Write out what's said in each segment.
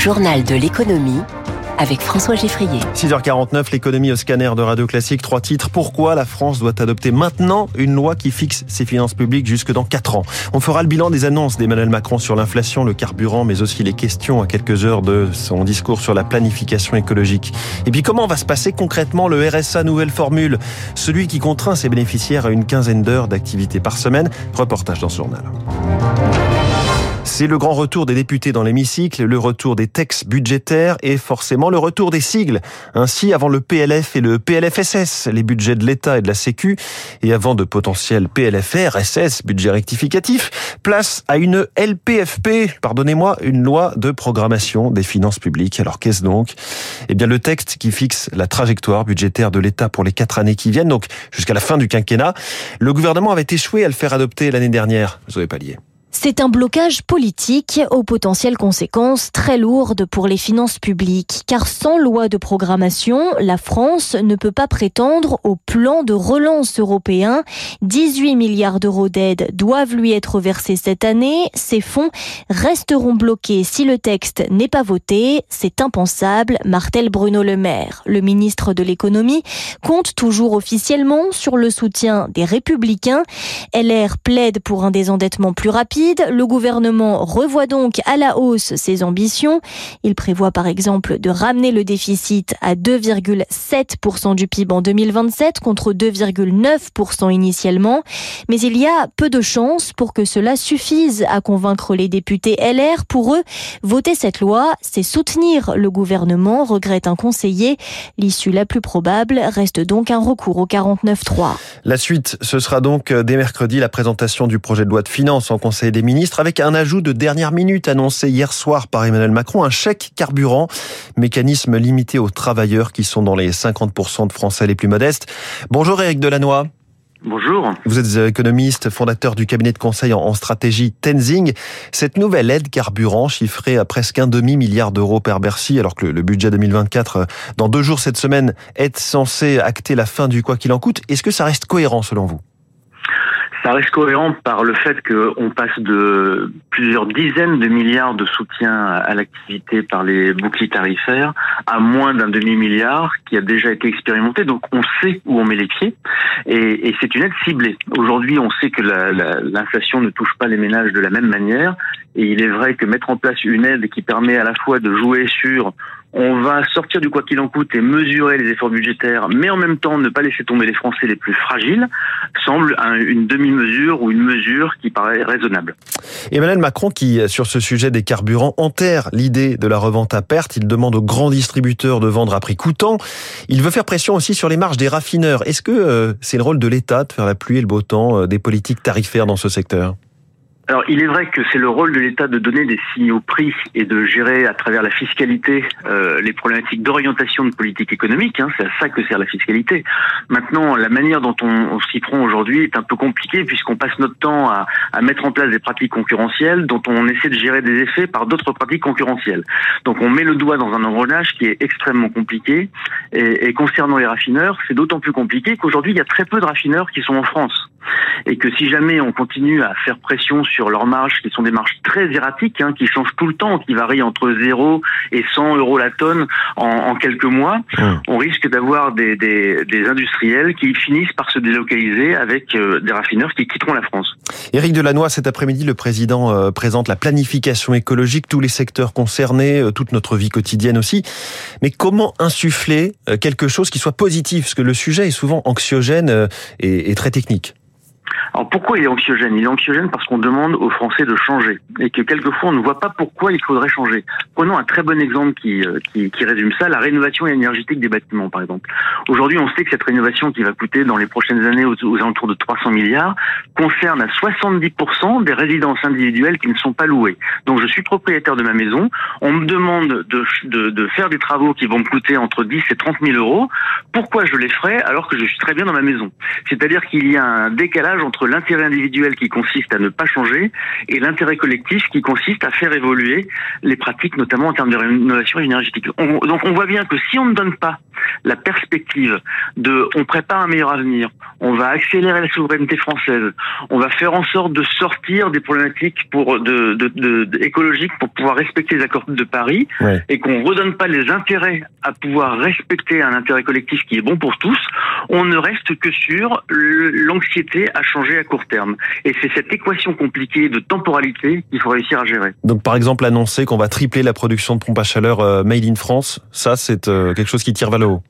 journal de l'économie avec François Geffrier. 6h49, l'économie au scanner de Radio Classique. Trois titres. Pourquoi la France doit adopter maintenant une loi qui fixe ses finances publiques jusque dans 4 ans? On fera le bilan des annonces d'Emmanuel Macron sur l'inflation, le carburant, mais aussi les questions à quelques heures de son discours sur la planification écologique. Et puis comment va se passer concrètement le RSA nouvelle formule? Celui qui contraint ses bénéficiaires à une quinzaine d'heures d'activité par semaine. Reportage dans ce journal. C'est le grand retour des députés dans l'hémicycle, le retour des textes budgétaires et forcément le retour des sigles. Ainsi, avant le PLF et le PLFSS, les budgets de l'État et de la Sécu, et avant de potentiels PLFR, SS, budget rectificatif, place à une LPFP, pardonnez-moi, une loi de programmation des finances publiques. Alors qu'est-ce donc? Eh bien le texte qui fixe la trajectoire budgétaire de l'État pour les quatre années qui viennent, donc jusqu'à la fin du quinquennat. Le gouvernement avait échoué à le faire adopter l'année dernière. Vous pas lié. C'est un blocage politique aux potentielles conséquences très lourdes pour les finances publiques, car sans loi de programmation, la France ne peut pas prétendre au plan de relance européen. 18 milliards d'euros d'aide doivent lui être versés cette année. Ces fonds resteront bloqués si le texte n'est pas voté. C'est impensable, martèle Bruno Le Maire. Le ministre de l'économie compte toujours officiellement sur le soutien des républicains. LR plaide pour un désendettement plus rapide le gouvernement revoit donc à la hausse ses ambitions. Il prévoit par exemple de ramener le déficit à 2,7% du PIB en 2027 contre 2,9% initialement. Mais il y a peu de chances pour que cela suffise à convaincre les députés LR. Pour eux, voter cette loi, c'est soutenir le gouvernement, regrette un conseiller. L'issue la plus probable reste donc un recours au 49-3. La suite, ce sera donc dès mercredi la présentation du projet de loi de finances en Conseil des ministres avec un ajout de dernière minute annoncé hier soir par Emmanuel Macron, un chèque carburant, mécanisme limité aux travailleurs qui sont dans les 50% de Français les plus modestes. Bonjour Eric Delannoy. Bonjour. Vous êtes économiste, fondateur du cabinet de conseil en stratégie Tenzing. Cette nouvelle aide carburant chiffrée à presque un demi-milliard d'euros par Bercy, alors que le budget 2024, dans deux jours cette semaine, est censé acter la fin du quoi qu'il en coûte. Est-ce que ça reste cohérent selon vous? Ça reste cohérent par le fait qu'on passe de plusieurs dizaines de milliards de soutien à l'activité par les boucliers tarifaires à moins d'un demi-milliard qui a déjà été expérimenté. Donc on sait où on met les pieds et, et c'est une aide ciblée. Aujourd'hui, on sait que l'inflation ne touche pas les ménages de la même manière et il est vrai que mettre en place une aide qui permet à la fois de jouer sur on va sortir du quoi qu'il en coûte et mesurer les efforts budgétaires, mais en même temps ne pas laisser tomber les Français les plus fragiles, semble une demi-mesure ou une mesure qui paraît raisonnable. Emmanuel Macron, qui sur ce sujet des carburants enterre l'idée de la revente à perte, il demande aux grands distributeurs de vendre à prix coûtant. Il veut faire pression aussi sur les marges des raffineurs. Est-ce que euh, c'est le rôle de l'État de faire la pluie et le beau temps euh, des politiques tarifaires dans ce secteur? Alors, il est vrai que c'est le rôle de l'État de donner des signaux prix et de gérer à travers la fiscalité euh, les problématiques d'orientation de politique économique. Hein, c'est à ça que sert la fiscalité. Maintenant, la manière dont on, s'y prend aujourd'hui est un peu compliquée puisqu'on passe notre temps à, à, mettre en place des pratiques concurrentielles dont on essaie de gérer des effets par d'autres pratiques concurrentielles. Donc, on met le doigt dans un engrenage qui est extrêmement compliqué. Et, et concernant les raffineurs, c'est d'autant plus compliqué qu'aujourd'hui, il y a très peu de raffineurs qui sont en France et que si jamais on continue à faire pression sur leurs marges, qui sont des marges très erratiques, hein, qui changent tout le temps, qui varient entre 0 et 100 euros la tonne en, quelques mois, on risque d'avoir des, industriels qui finissent par se délocaliser avec euh, des raffineurs qui quitteront la France. Éric Delannoy, cet après-midi, le président euh, présente la planification écologique, tous les secteurs concernés, euh, toute notre vie quotidienne aussi. Mais comment insuffler quelque chose qui soit positif? Parce que le sujet est souvent anxiogène et très technique. Alors pourquoi il est anxiogène? Il est anxiogène parce qu'on demande aux Français de changer et que quelquefois on ne voit pas pourquoi il faudrait changer. Prenons un très bon exemple qui, euh, qui, qui résume ça, la rénovation énergétique des bâtiments par exemple. Aujourd'hui on sait que cette rénovation qui va coûter dans les prochaines années aux, alentours de 300 milliards concerne à 70% des résidences individuelles qui ne sont pas louées. Donc je suis propriétaire de ma maison, on me demande de, de, de faire des travaux qui vont me coûter entre 10 et 30 000 euros. Pourquoi je les ferais alors que je suis très bien dans ma maison? C'est-à-dire qu'il y a un décalage décalage entre l'intérêt individuel qui consiste à ne pas changer et l'intérêt collectif qui consiste à faire évoluer les pratiques, notamment en termes de rénovation énergétique. donc on voit bien que si on ne donne pas la perspective de on prépare un meilleur avenir, on va accélérer la souveraineté française, on va faire en sorte de sortir des problématiques pour de, de, de, écologiques pour pouvoir respecter les accords de Paris et qu'on redonne pas les intérêts à pouvoir respecter un intérêt collectif qui est bon pour tous, on ne reste que sur l'anxiété à changer à court terme. Et c'est cette équation compliquée de temporalité qu'il faut réussir à gérer. Donc par exemple annoncer qu'on va tripler la production de pompes à chaleur euh, made in France, ça c'est euh, quelque chose qui tire vers le haut.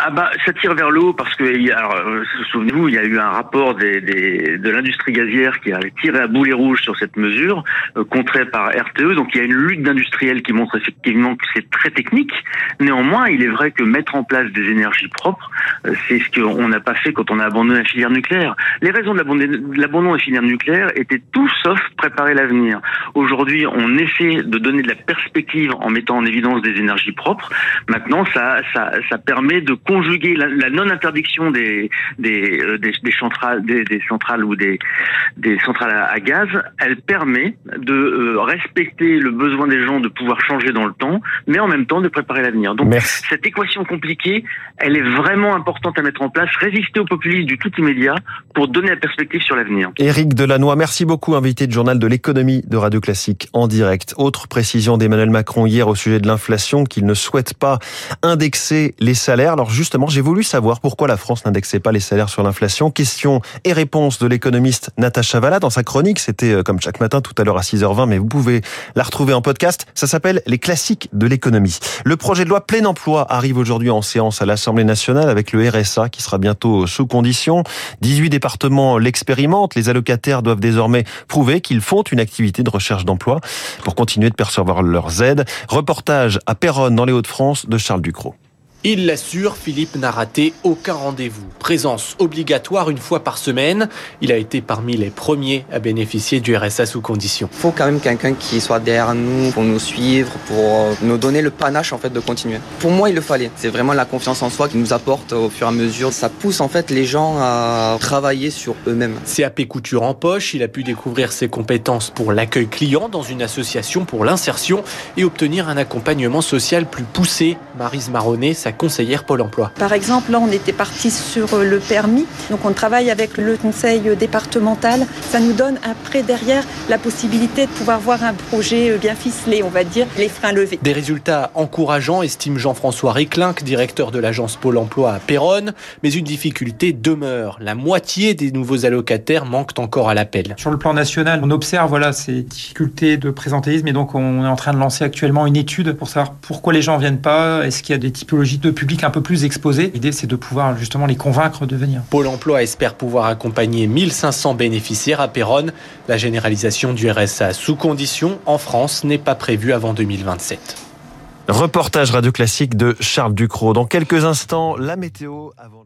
Ah bah ça tire vers le haut parce que alors euh, souvenez-vous il y a eu un rapport des, des de l'industrie gazière qui a tiré à boulet rouge sur cette mesure euh, contrée par RTE donc il y a une lutte d'industriels qui montre effectivement que c'est très technique. Néanmoins il est vrai que mettre en place des énergies propres euh, c'est ce qu'on n'a pas fait quand on a abandonné la filière nucléaire. Les raisons de l'abandon de la filière nucléaire étaient tout sauf préparer l'avenir. Aujourd'hui on essaie de donner de la perspective en mettant en évidence des énergies propres. Maintenant ça ça ça permet de conjuguer la, non-interdiction des des, euh, des, des, centrales des, des, centrales ou des des centrales à, gaz, elle permet de euh, respecter le besoin des gens de pouvoir changer dans le temps, mais en même temps de préparer l'avenir. Donc cette équation compliquée, elle est vraiment importante à mettre en place, résister au populisme du tout immédiat pour donner la perspective sur l'avenir. Éric Delannoy, merci beaucoup, invité du journal de l'économie de Radio Classique en direct. Autre précision d'Emmanuel Macron hier au sujet de l'inflation, qu'il ne souhaite pas indexer les salaires. Alors justement, j'ai voulu savoir pourquoi la France n'indexait pas les salaires sur l'inflation. Question et réponse de l'économiste Natacha Valla dans sa chronique. C'était euh, comme chaque matin tout à l'heure à 6h20, mais vous pouvez la retrouver en podcast. Ça s'appelle Les classiques de l'économie. Le projet de loi plein emploi arrive aujourd'hui en séance à l'Assemblée nationale avec le RSA qui sera bientôt sous condition. 18 départements l'expérimentent. Les allocataires doivent désormais prouver qu'ils font une activité de recherche d'emploi pour continuer de percevoir leurs aides. Reportage à Péronne dans les Hauts-de-France de Charles Ducrot. Il l'assure, Philippe n'a raté aucun rendez-vous. Présence obligatoire une fois par semaine. Il a été parmi les premiers à bénéficier du RSA sous condition. Il faut quand même quelqu'un qui soit derrière nous pour nous suivre, pour nous donner le panache en fait de continuer. Pour moi, il le fallait. C'est vraiment la confiance en soi qui nous apporte au fur et à mesure. Ça pousse en fait les gens à travailler sur eux-mêmes. CAP couture en poche, il a pu découvrir ses compétences pour l'accueil client dans une association pour l'insertion et obtenir un accompagnement social plus poussé. Marise Conseillère Pôle emploi. Par exemple, là, on était parti sur euh, le permis. Donc, on travaille avec le conseil départemental. Ça nous donne après, derrière, la possibilité de pouvoir voir un projet euh, bien ficelé, on va dire, les freins levés. Des résultats encourageants, estime Jean-François Réclinck, directeur de l'agence Pôle emploi à Péronne. Mais une difficulté demeure. La moitié des nouveaux allocataires manquent encore à l'appel. Sur le plan national, on observe voilà, ces difficultés de présentéisme et donc on est en train de lancer actuellement une étude pour savoir pourquoi les gens viennent pas, est-ce qu'il y a des typologies de public un peu plus exposé. L'idée, c'est de pouvoir justement les convaincre de venir. Pôle emploi espère pouvoir accompagner 1500 bénéficiaires à Péronne. La généralisation du RSA sous condition en France n'est pas prévue avant 2027. Reportage radio classique de Charles Ducrot. Dans quelques instants, la météo avant